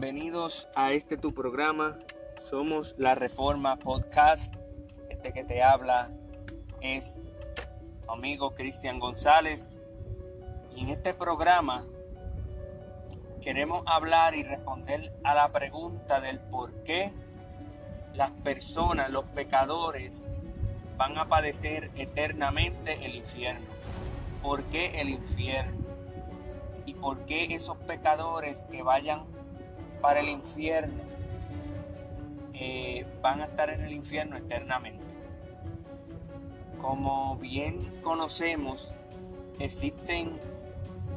Bienvenidos a este tu programa. Somos La Reforma Podcast. Este que te habla es tu amigo Cristian González. Y en este programa queremos hablar y responder a la pregunta del por qué las personas, los pecadores, van a padecer eternamente el infierno. ¿Por qué el infierno? ¿Y por qué esos pecadores que vayan para el infierno eh, van a estar en el infierno eternamente? Como bien conocemos, existen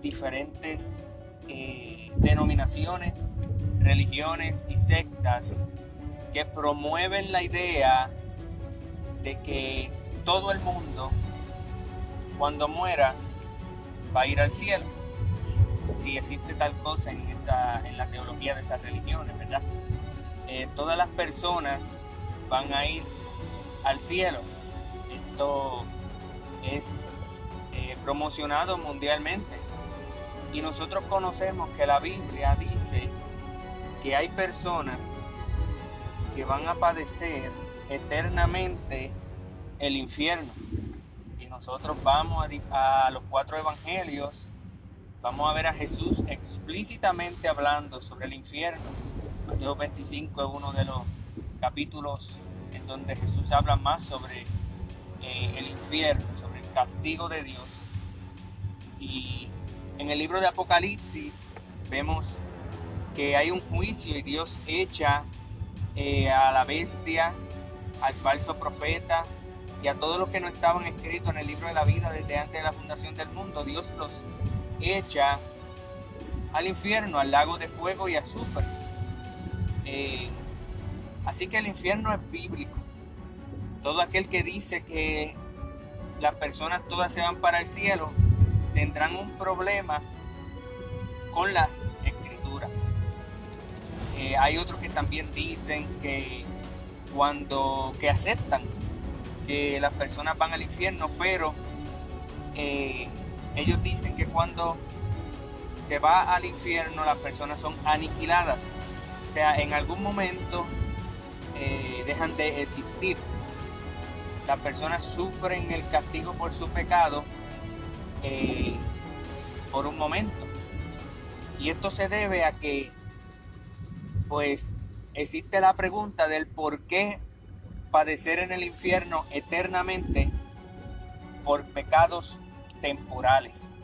diferentes eh, denominaciones, religiones y sectas que promueven la idea de que todo el mundo, cuando muera, va a ir al cielo. Si existe tal cosa en, esa, en la teología de esas religiones, ¿verdad? Eh, todas las personas van a ir al cielo. Esto es eh, promocionado mundialmente. Y nosotros conocemos que la Biblia dice que hay personas que van a padecer eternamente el infierno. Si nosotros vamos a, los cuatro evangelios, vamos a ver a Jesús explícitamente hablando sobre el infierno. Mateo 25 es uno de los capítulos en donde Jesús habla más sobre eh, el infierno, sobre el castigo de Dios. Y en el libro de Apocalipsis vemos que hay un juicio y Dios echa eh, a la bestia al falso profeta y a todos los que no estaban escritos en el libro de la vida desde antes de la fundación del mundo, Dios los echa al infierno, al lago de fuego y azufre. Eh, así que el infierno es bíblico. Todo aquel que dice que las personas todas se van para el cielo tendrán un problema con las escrituras. Eh, hay otros que también dicen que cuando que aceptan que las personas van al infierno, pero eh, ellos dicen que cuando se va al infierno las personas son aniquiladas, o sea, en algún momento eh, dejan de existir. Las personas sufren el castigo por su pecado eh, por un momento. Y esto se debe a que, pues, existe la pregunta del por qué padecer en el infierno eternamente por pecados temporales.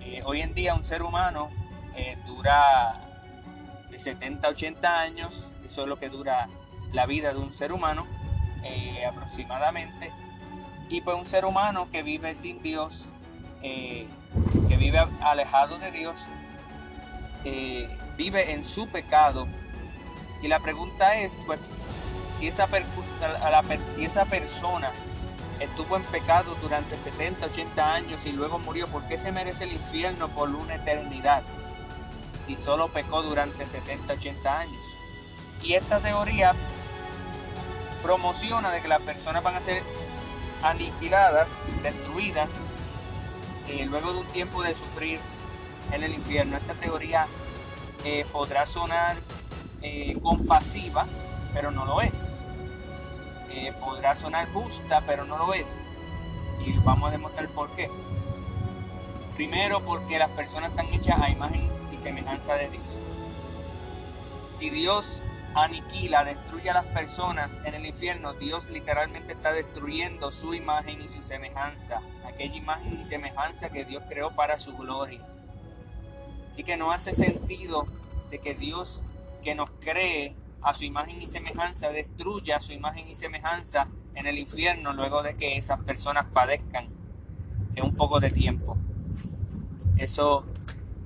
Eh, hoy en día un ser humano eh, dura de 70 a 80 años, eso es lo que dura la vida de un ser humano eh, aproximadamente. Y pues un ser humano que vive sin Dios, que vive alejado de Dios, vive en su pecado y la pregunta es, pues, si esa, si esa persona estuvo en pecado durante 70, 80 años y luego murió, ¿por qué se merece el infierno por una eternidad? Si solo pecó durante 70, 80 años. Y esta teoría promociona de que las personas van a ser aniquiladas, destruidas, eh, luego de un tiempo de sufrir en el infierno. Esta teoría eh, podrá sonar eh, compasiva, pero no lo es. Eh, podrá sonar justa, pero no lo es. Y vamos a demostrar por qué. Primero, porque las personas están hechas a imagen y semejanza de Dios. Si Dios aniquila, destruye a las personas en el infierno, Dios literalmente está destruyendo su imagen y su semejanza, aquella imagen y semejanza que Dios creó para su gloria. Así que no hace sentido de que Dios que nos cree a su imagen y semejanza, destruya su imagen y semejanza en el infierno luego de que esas personas padezcan en un poco de tiempo. Eso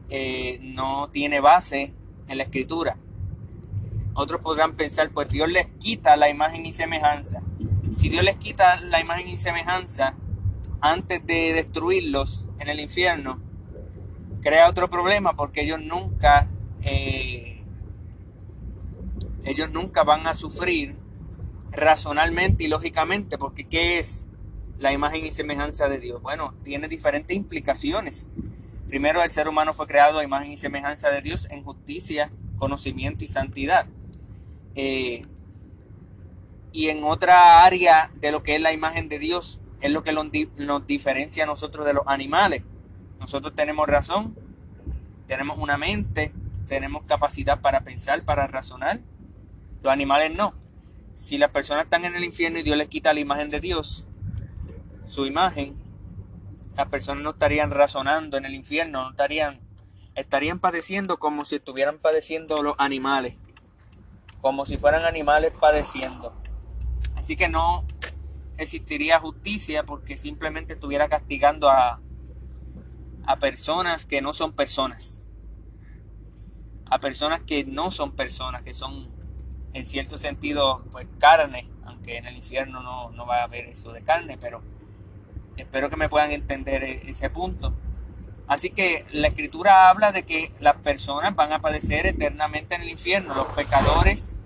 eh, no tiene base en la escritura. Otros podrán pensar, pues Dios les quita la imagen y semejanza. Si Dios les quita la imagen y semejanza antes de destruirlos en el infierno, crea otro problema porque ellos nunca eh, ellos nunca van a sufrir razonalmente y lógicamente, porque ¿qué es la imagen y semejanza de Dios? Bueno, tiene diferentes implicaciones. Primero, el ser humano fue creado a imagen y semejanza de Dios en justicia conocimiento y santidad. Eh, y en otra área de lo que es la imagen de Dios, es lo que nos diferencia a nosotros de los animales. Nosotros tenemos razón, tenemos una mente, tenemos capacidad para pensar, para razonar. Los animales no. Si las personas están en el infierno y Dios les quita la imagen de Dios, su imagen, las personas no estarían razonando en el infierno, no estarían, estarían padeciendo como si estuvieran padeciendo los animales, como si fueran animales padeciendo. Así que no existiría justicia porque simplemente estuviera castigando a, a personas que no son personas. A personas que no son personas, que son en cierto sentido pues carne, aunque en el infierno no, no va a haber eso de carne, pero Espero que me puedan entender e-, ese punto. Así que la escritura habla de que las personas van a padecer eternamente en el infierno. Los pecadores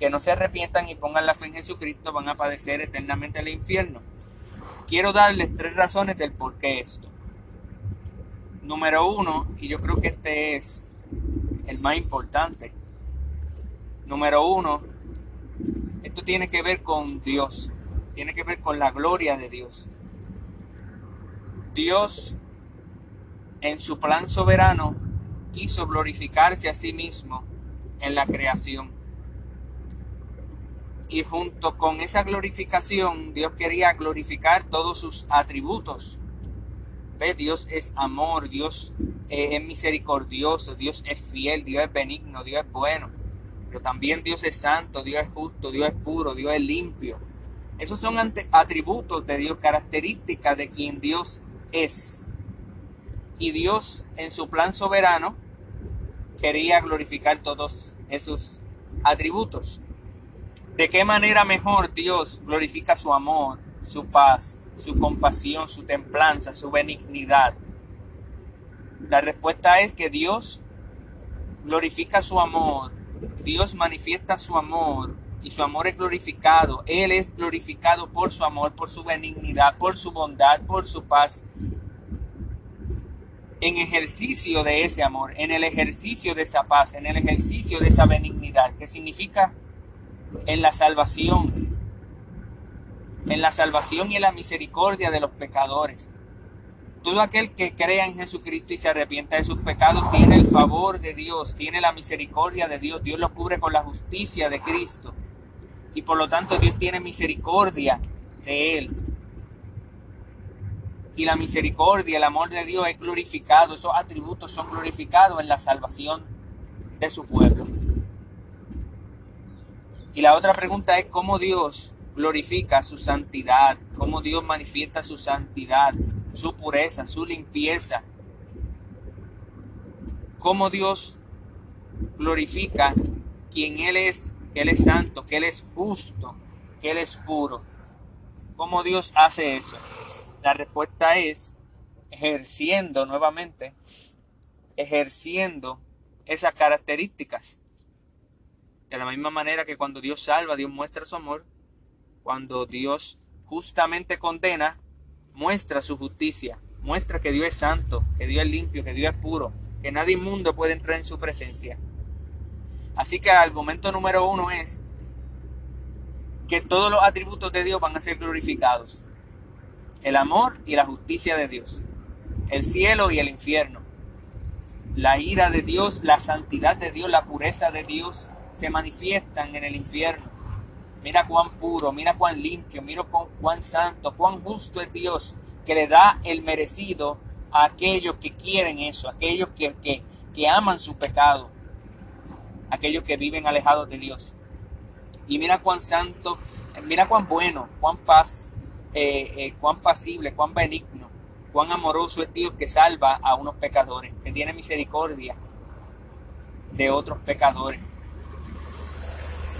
que no se arrepientan y pongan la fe en Jesucristo van a padecer eternamente en el infierno. Quiero darles tres razones del por qué esto. Número uno, y yo creo que este es el más importante. Número uno, esto tiene que ver con Dios, tiene que ver con la gloria de Dios. Dios, en su plan soberano, quiso glorificarse a sí mismo en la creación. Y junto con esa glorificación, Dios quería glorificar todos sus atributos. ¿Ve? Dios es amor, Dios es misericordioso, Dios es fiel, Dios es benigno, Dios es bueno. Pero también Dios es santo, Dios es justo, Dios es puro, Dios es limpio. Esos son atributos de Dios, características de quien Dios es. Y Dios en su plan soberano quería glorificar todos esos atributos. ¿De qué manera mejor Dios glorifica su amor, su paz, su compasión, su templanza, su benignidad? La respuesta es que Dios glorifica su amor, Dios manifiesta su amor y su amor es glorificado. Él es glorificado por su amor, por su benignidad, por su bondad, por su paz. En ejercicio de ese amor, en el ejercicio de esa paz, en el ejercicio de esa benignidad, que significa en la salvación, en la salvación y en la misericordia de los pecadores. Todo aquel que crea en Jesucristo y se arrepienta de sus pecados tiene el favor de Dios, tiene la misericordia de Dios. Dios lo cubre con la justicia de Cristo y por lo tanto Dios tiene misericordia de él. Y la misericordia, el amor de Dios es glorificado, esos atributos son glorificados en la salvación de su pueblo. Y la otra pregunta es cómo Dios glorifica su santidad, cómo Dios manifiesta su santidad, su pureza, su limpieza. Cómo Dios glorifica quien Él es que Él es santo, que Él es justo, que Él es puro. ¿Cómo Dios hace eso? La respuesta es ejerciendo nuevamente, ejerciendo esas características. De la misma manera que cuando Dios salva, Dios muestra su amor. Cuando Dios justamente condena, muestra su justicia. Muestra que Dios es santo, que Dios es limpio, que Dios es puro, que nadie inmundo puede entrar en su presencia. Así que el argumento número uno es que todos los atributos de Dios van a ser glorificados. El amor y la justicia de Dios. El cielo y el infierno. La ira de Dios, la santidad de Dios, la pureza de Dios se manifiestan en el infierno. Mira cuán puro, mira cuán limpio, mira cuán, santo, cuán justo es Dios que le da el merecido a aquellos que quieren eso, aquellos que, que, que aman su pecado aquellos que viven alejados de Dios. Y mira cuán santo, mira cuán bueno, cuán paz, eh, eh, cuán pasible, cuán benigno, cuán amoroso es Dios que salva a unos pecadores, que tiene misericordia de otros pecadores.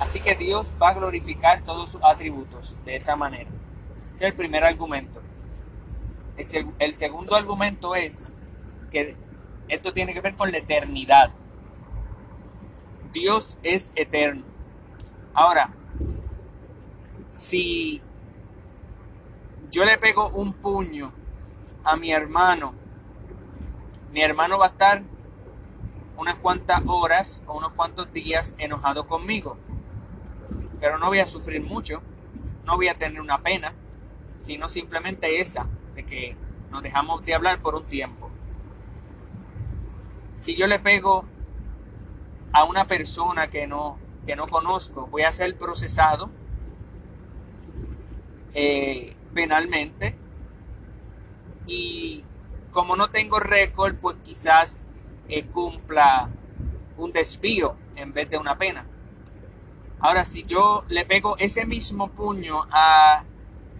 Así que Dios va a glorificar todos sus atributos de esa manera. Ese es el primer argumento. el segundo argumento es que esto tiene que ver con la eternidad. Dios es eterno. Ahora, si yo le pego un puño a mi hermano, mi hermano va a estar unas cuantas horas o unos cuantos días enojado conmigo. Pero no voy a sufrir mucho, no voy a tener una pena, sino simplemente esa, de que nos dejamos de hablar por un tiempo. Si yo le pego a una persona que no, que no conozco, voy a ser procesado eh, penalmente y como no tengo récord, pues quizás eh, cumpla un desvío en vez de una pena. Ahora, si yo le pego ese mismo puño a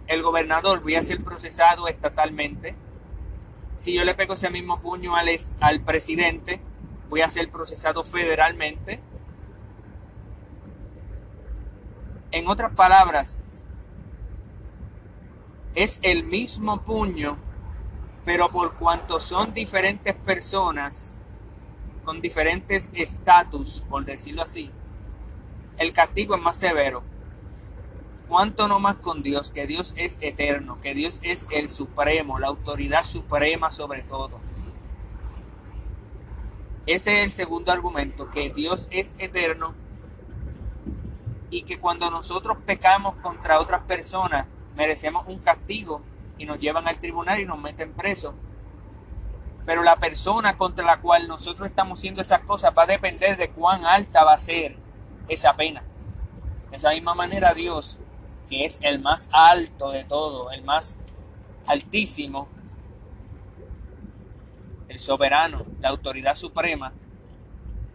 el gobernador, voy a ser procesado estatalmente. Si yo le pego ese mismo puño al, al presidente, voy a ser procesado federalmente. En otras palabras, es el mismo puño, pero por cuanto son diferentes personas con diferentes estatus, por decirlo así, el castigo es más severo. ¿Cuánto no más con Dios? Que Dios es eterno, que Dios es el supremo, la autoridad suprema sobre todo. Ese es el segundo argumento, que Dios es eterno y que cuando nosotros pecamos contra otras personas, merecemos un castigo y nos llevan al tribunal y nos meten preso. Pero la persona contra la cual nosotros estamos haciendo esas cosas va a depender de cuán alta va a ser esa pena. De esa misma manera Dios, que es el más alto de todo, el más altísimo, el soberano, la autoridad suprema,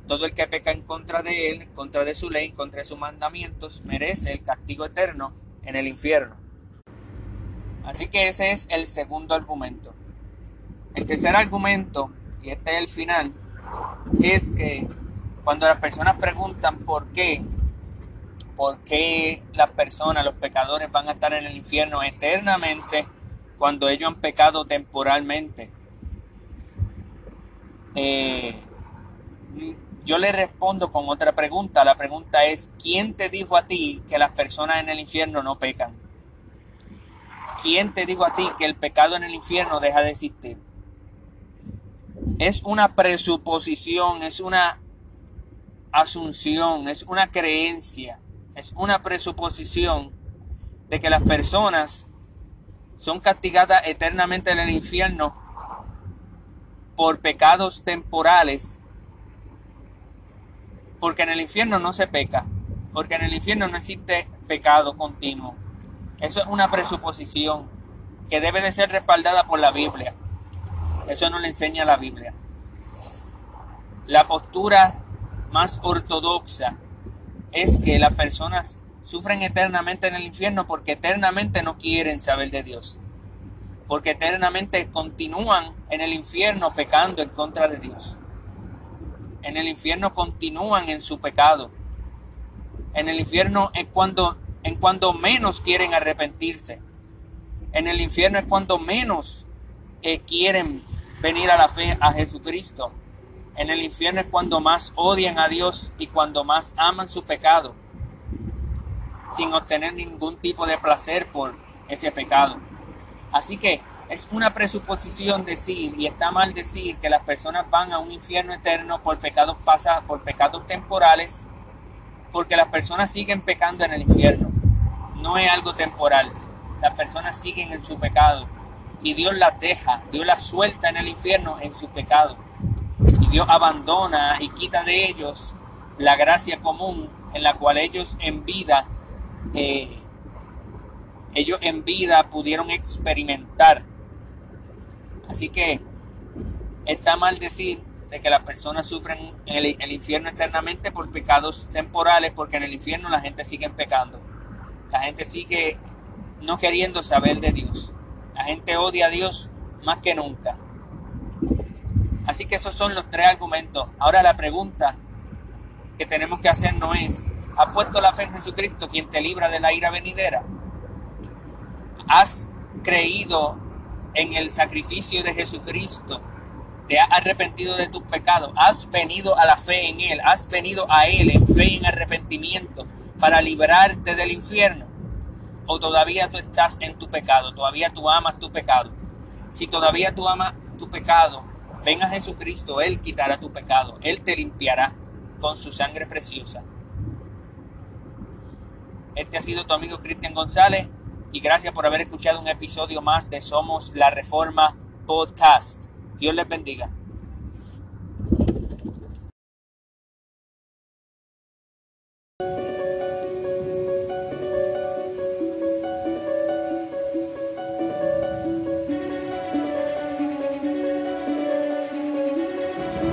todo el que peca en contra de él, contra de su ley, contra de sus mandamientos, merece el castigo eterno en el infierno. Así que ese es el segundo argumento. El tercer argumento, y este es el final, es que cuando las personas preguntan por qué, por qué las personas, los pecadores van a estar en el infierno eternamente cuando ellos han pecado temporalmente, eh, yo le respondo con otra pregunta. La pregunta es, ¿quién te dijo a ti que las personas en el infierno no pecan? ¿Quién te dijo a ti que el pecado en el infierno deja de existir? Es una presuposición, es una asunción, es una creencia, es una presuposición de que las personas son castigadas eternamente en el infierno por pecados temporales, porque en el infierno no se peca, porque en el infierno no existe pecado continuo. Eso es una presuposición que debe de ser respaldada por la Biblia. Eso no le enseña la Biblia. La postura más ortodoxa es que las personas sufren eternamente en el infierno porque eternamente no quieren saber de Dios. Porque eternamente continúan en el infierno pecando en contra de Dios. En el infierno continúan en su pecado. En el infierno es cuando en cuando menos quieren arrepentirse. En el infierno es cuando menos eh, quieren venir a la fe a Jesucristo. En el infierno es cuando más odian a Dios y cuando más aman su pecado, sin obtener ningún tipo de placer por ese pecado. Así que es una presuposición decir, y está mal decir, que las personas van a un infierno eterno por pecados pasados, por pecados temporales, porque las personas siguen pecando en el infierno. No es algo temporal. Las personas siguen en su pecado y Dios las deja, Dios las suelta en el infierno en su pecado. Dios abandona y quita de ellos la gracia común en la cual ellos en vida, eh, ellos en vida pudieron experimentar. Así que está mal decir de que las personas sufren el, el infierno eternamente por pecados temporales, porque en el infierno la gente sigue pecando. La gente sigue no queriendo saber de Dios. La gente odia a Dios más que nunca. Así que esos son los tres argumentos. Ahora la pregunta que tenemos que hacer no es, ¿has puesto la fe en Jesucristo quien te libra de la ira venidera? ¿Has creído en el sacrificio de Jesucristo te has arrepentido de tus pecados, has venido a la fe en Él, has venido a Él en fe y en arrepentimiento para librarte del infierno. O todavía tú estás en tu pecado, todavía tú amas tu pecado. Si todavía tú amas tu pecado Ven a Jesucristo, Él quitará tu pecado, Él te limpiará con su sangre preciosa. Este ha sido tu amigo Cristian González y gracias por haber escuchado un episodio más de Somos la Reforma Podcast. Dios les bendiga.